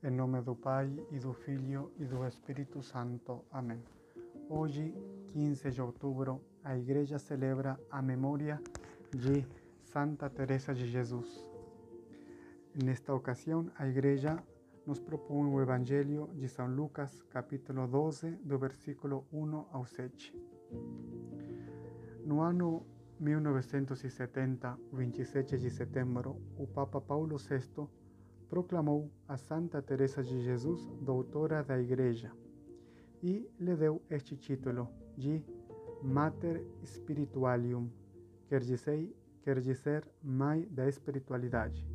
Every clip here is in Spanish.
Em nome do Pai e do Filho e do Espírito Santo. Amém. Hoje, 15 de outubro, a Igreja celebra a memória de Santa Teresa de Jesus. Nesta ocasião, a Igreja nos propõe o Evangelho de São Lucas, capítulo 12, do versículo 1 ao 7. No ano 1970, 27 de setembro, o Papa Paulo VI proclamou a Santa Teresa de Jesus doutora da Igreja e lhe deu este título de Mater Spiritualium, quer dizer, quer dizer Mãe da Espiritualidade,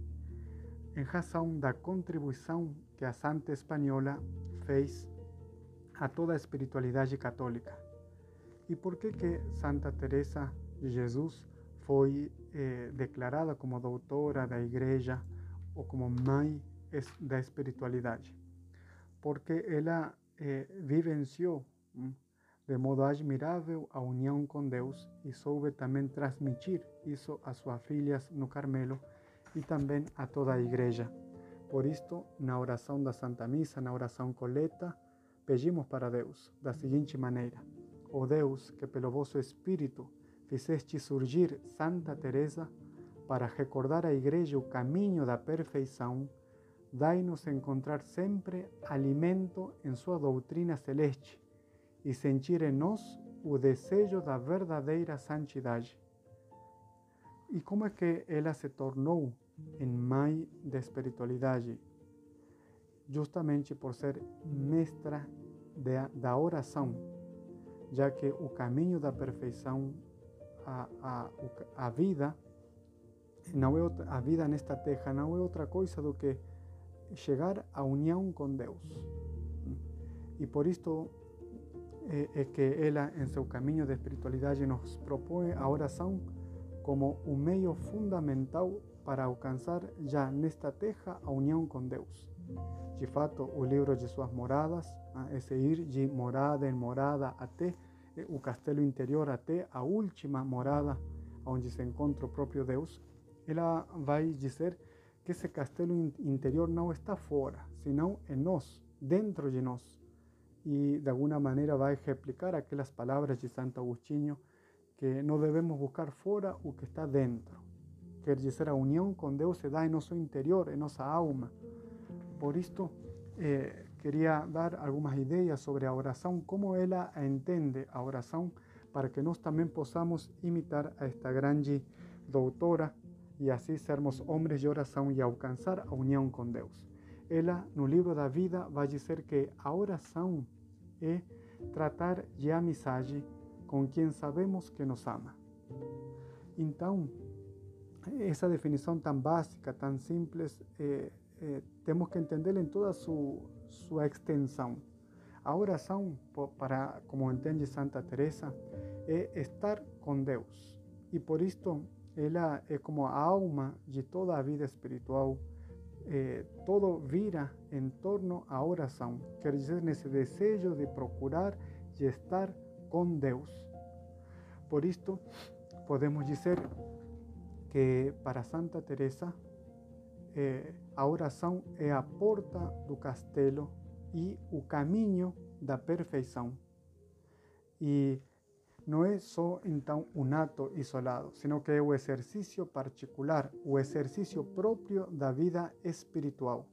em razão da contribuição que a Santa Espanhola fez a toda a espiritualidade católica. E por que que Santa Teresa de Jesus foi eh, declarada como doutora da Igreja ou como mãe da espiritualidade, porque ela eh, vivenciou hum, de modo admirável a união com Deus e soube também transmitir isso às suas filhas no Carmelo e também a toda a igreja. Por isto, na oração da Santa Missa, na oração coleta, pedimos para Deus da seguinte maneira: Ó oh Deus, que pelo vosso Espírito fizeste surgir Santa Teresa para recordar à Igreja o caminho da perfeição, dai-nos encontrar sempre alimento em sua doutrina celeste e sentir em nós o desejo da verdadeira santidade. E como é que ela se tornou em mãe da espiritualidade? Justamente por ser mestra de, da oração, já que o caminho da perfeição, a, a, a vida, não é a vida nesta terra não é outra coisa do que chegar à união com Deus. E por isto é, é que ela, em seu caminho de espiritualidade, nos propõe a oração como um meio fundamental para alcançar já nesta terra a união com Deus. De fato, o livro de suas moradas, esse ir de morada em morada até o castelo interior, até a última morada onde se encontra o próprio Deus, ela vai dizer que esse castelo interior não está fora, senão em nós, dentro de nós. E de alguma maneira vai replicar aquelas palavras de Santo Agostinho que não devemos buscar fora o que está dentro. Quer dizer, a união com Deus se dá em nosso interior, em nossa alma. Por isto, eh, queria dar algumas ideias sobre a oração, como ela entende a oração, para que nós também possamos imitar a esta grande doutora e assim sermos homens de oração e alcançar a união com Deus. Ela, no livro da vida, vai dizer que a oração é tratar de amizade com quem sabemos que nos ama. Então, essa definição tão básica, tão simples, é, é, temos que entender em toda a sua, sua extensão. A oração, para como entende Santa Teresa, é estar com Deus. E por isto ela é como a alma de toda a vida espiritual. Eh, todo vira em torno à oração, quer dizer, nesse desejo de procurar e estar com Deus. Por isto, podemos dizer que para Santa Teresa eh, a oração é a porta do castelo e o caminho da perfeição. E não é só então um ato isolado, sino que é o exercício particular, o exercício próprio da vida espiritual.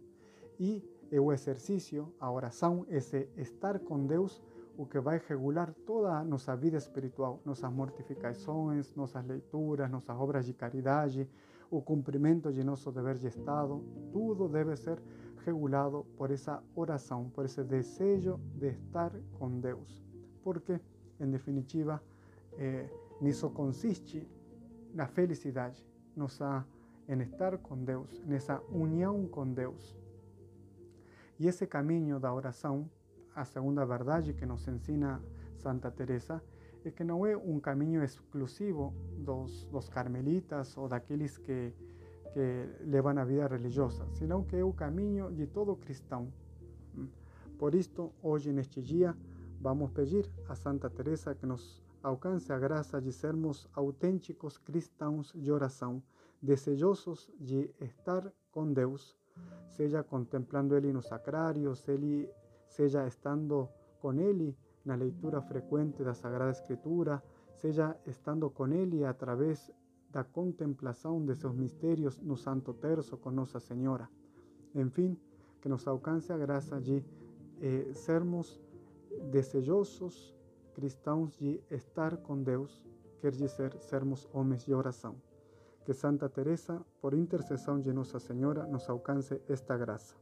E é o exercício, a oração, esse estar com Deus, o que vai regular toda a nossa vida espiritual, nossas mortificações, nossas leituras, nossas obras de caridade, o cumprimento de nosso dever de Estado, tudo deve ser regulado por essa oração, por esse desejo de estar com Deus. Porque em definitiva, eh, nisso consiste a felicidade, nossa, em estar com Deus, nessa união com Deus. E esse caminho da oração, a segunda verdade que nos ensina Santa Teresa, é que não é um caminho exclusivo dos, dos carmelitas ou daqueles que, que levam a vida religiosa, senão que é o caminho de todo cristão. Por isto, hoje, neste dia, Vamos pedir a Santa Teresa que nos alcance a graça de sermos autênticos cristãos de oração, desejosos de estar com Deus, seja contemplando Ele no sacrário, seja estando com Ele na leitura frequente da Sagrada Escritura, seja estando com Ele através da contemplação de seus mistérios no Santo Terço com Nossa Senhora. Enfim, que nos alcance a graça de eh, sermos desejosos cristãos de estar com Deus, quer dizer, sermos homens de oração. Que Santa Teresa, por intercessão de Nossa Senhora, nos alcance esta graça.